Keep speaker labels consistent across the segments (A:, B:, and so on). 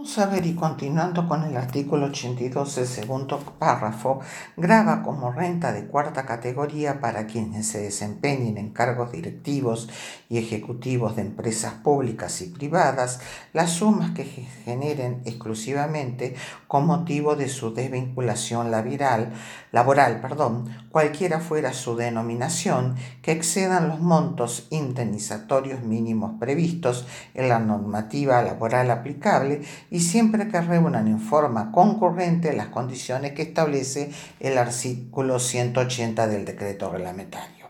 A: Vamos a ver y continuando con el artículo 82, el segundo párrafo, graba como renta de cuarta categoría para quienes se desempeñen en cargos directivos y ejecutivos de empresas públicas y privadas las sumas que generen exclusivamente con motivo de su desvinculación laboral, laboral, perdón, cualquiera fuera su denominación, que excedan los montos indemnizatorios mínimos previstos en la normativa laboral aplicable y siempre que reúnan en forma concurrente las condiciones que establece el artículo 180 del decreto reglamentario.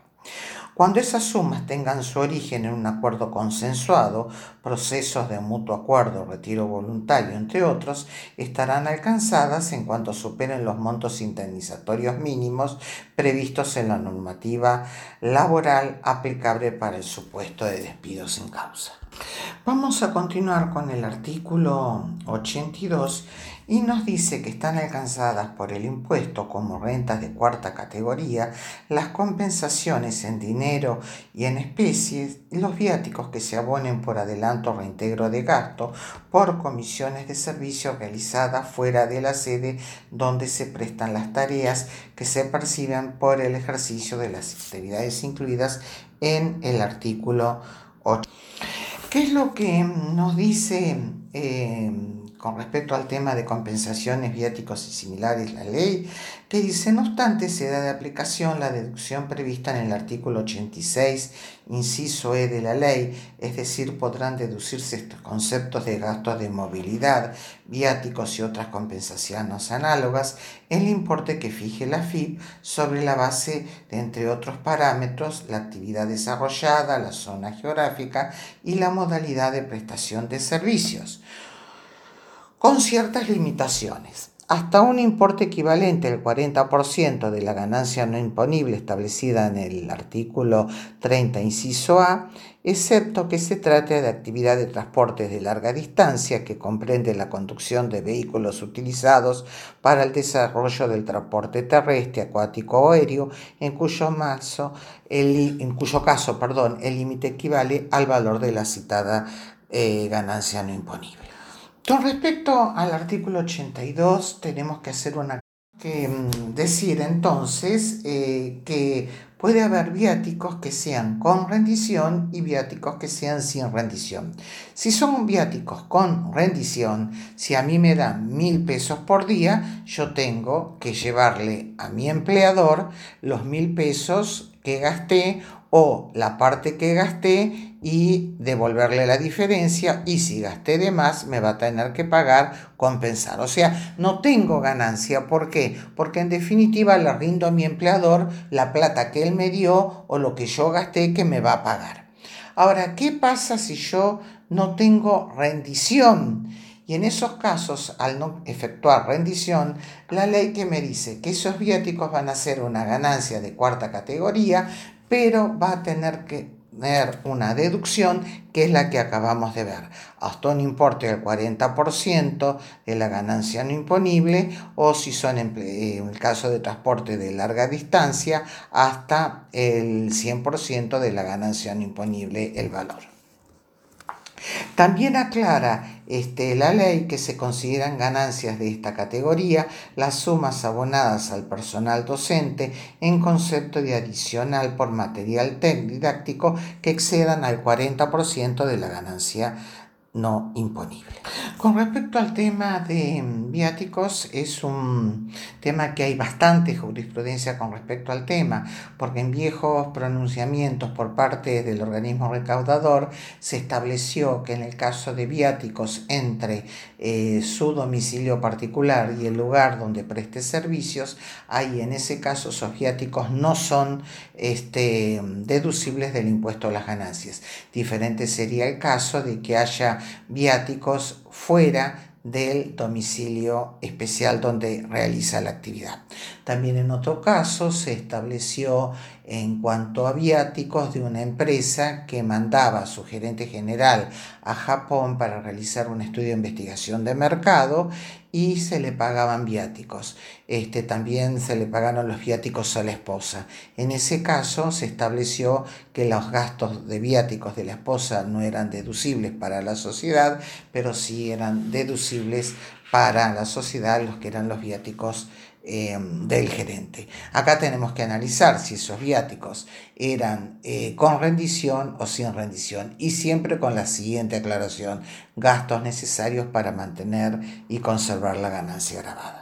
A: Cuando esas sumas tengan su origen en un acuerdo consensuado, procesos de mutuo acuerdo, retiro voluntario, entre otros, estarán alcanzadas en cuanto superen los montos indemnizatorios mínimos previstos en la normativa laboral aplicable para el supuesto de despido sin causa. Vamos a continuar con el artículo 82 y nos dice que están alcanzadas por el impuesto como rentas de cuarta categoría las compensaciones en dinero y en especies los viáticos que se abonen por adelanto o reintegro de gasto por comisiones de servicio realizadas fuera de la sede donde se prestan las tareas que se perciben por el ejercicio de las actividades incluidas en el artículo 8. ¿Qué es lo que nos dice eh, con respecto al tema de compensaciones, viáticos y similares la ley? Que dice, no obstante, se da de aplicación la deducción prevista en el artículo 86, inciso E de la ley, es decir, podrán deducirse estos conceptos de gastos de movilidad, viáticos y otras compensaciones análogas, el importe que fije la FIP sobre la base de, entre otros parámetros, la actividad desarrollada, la zona geográfica y la modalidad de prestación de servicios, con ciertas limitaciones. Hasta un importe equivalente al 40% de la ganancia no imponible establecida en el artículo 30, inciso A, excepto que se trate de actividad de transporte de larga distancia que comprende la conducción de vehículos utilizados para el desarrollo del transporte terrestre, acuático o aéreo, en cuyo, el, en cuyo caso perdón, el límite equivale al valor de la citada eh, ganancia no imponible. Con respecto al artículo 82, tenemos que hacer una que mm, decir entonces eh, que puede haber viáticos que sean con rendición y viáticos que sean sin rendición. Si son viáticos con rendición, si a mí me dan mil pesos por día, yo tengo que llevarle a mi empleador los mil pesos que gasté o la parte que gasté y devolverle la diferencia y si gasté de más me va a tener que pagar, compensar. O sea, no tengo ganancia. ¿Por qué? Porque en definitiva le rindo a mi empleador la plata que él me dio o lo que yo gasté que me va a pagar. Ahora, ¿qué pasa si yo no tengo rendición? Y en esos casos, al no efectuar rendición, la ley que me dice que esos viáticos van a ser una ganancia de cuarta categoría, pero va a tener que tener una deducción que es la que acabamos de ver, hasta un importe del 40% de la ganancia no imponible o si son en el caso de transporte de larga distancia hasta el 100% de la ganancia no imponible el valor. También aclara este, la ley que se consideran ganancias de esta categoría las sumas abonadas al personal docente en concepto de adicional por material didáctico que excedan al 40% de la ganancia no imponible. Con respecto al tema de viáticos, es un tema que hay bastante jurisprudencia con respecto al tema, porque en viejos pronunciamientos por parte del organismo recaudador se estableció que en el caso de viáticos entre eh, su domicilio particular y el lugar donde preste servicios, ahí en ese caso esos viáticos no son este, deducibles del impuesto a las ganancias. Diferente sería el caso de que haya viáticos fuera del domicilio especial donde realiza la actividad. También en otro caso se estableció en cuanto a viáticos de una empresa que mandaba a su gerente general a Japón para realizar un estudio de investigación de mercado y se le pagaban viáticos. Este, también se le pagaron los viáticos a la esposa. En ese caso se estableció que los gastos de viáticos de la esposa no eran deducibles para la sociedad, pero sí eran deducibles para la sociedad los que eran los viáticos eh, del gerente. Acá tenemos que analizar si esos viáticos eran eh, con rendición o sin rendición y siempre con la siguiente aclaración, gastos necesarios para mantener y conservar la ganancia grabada.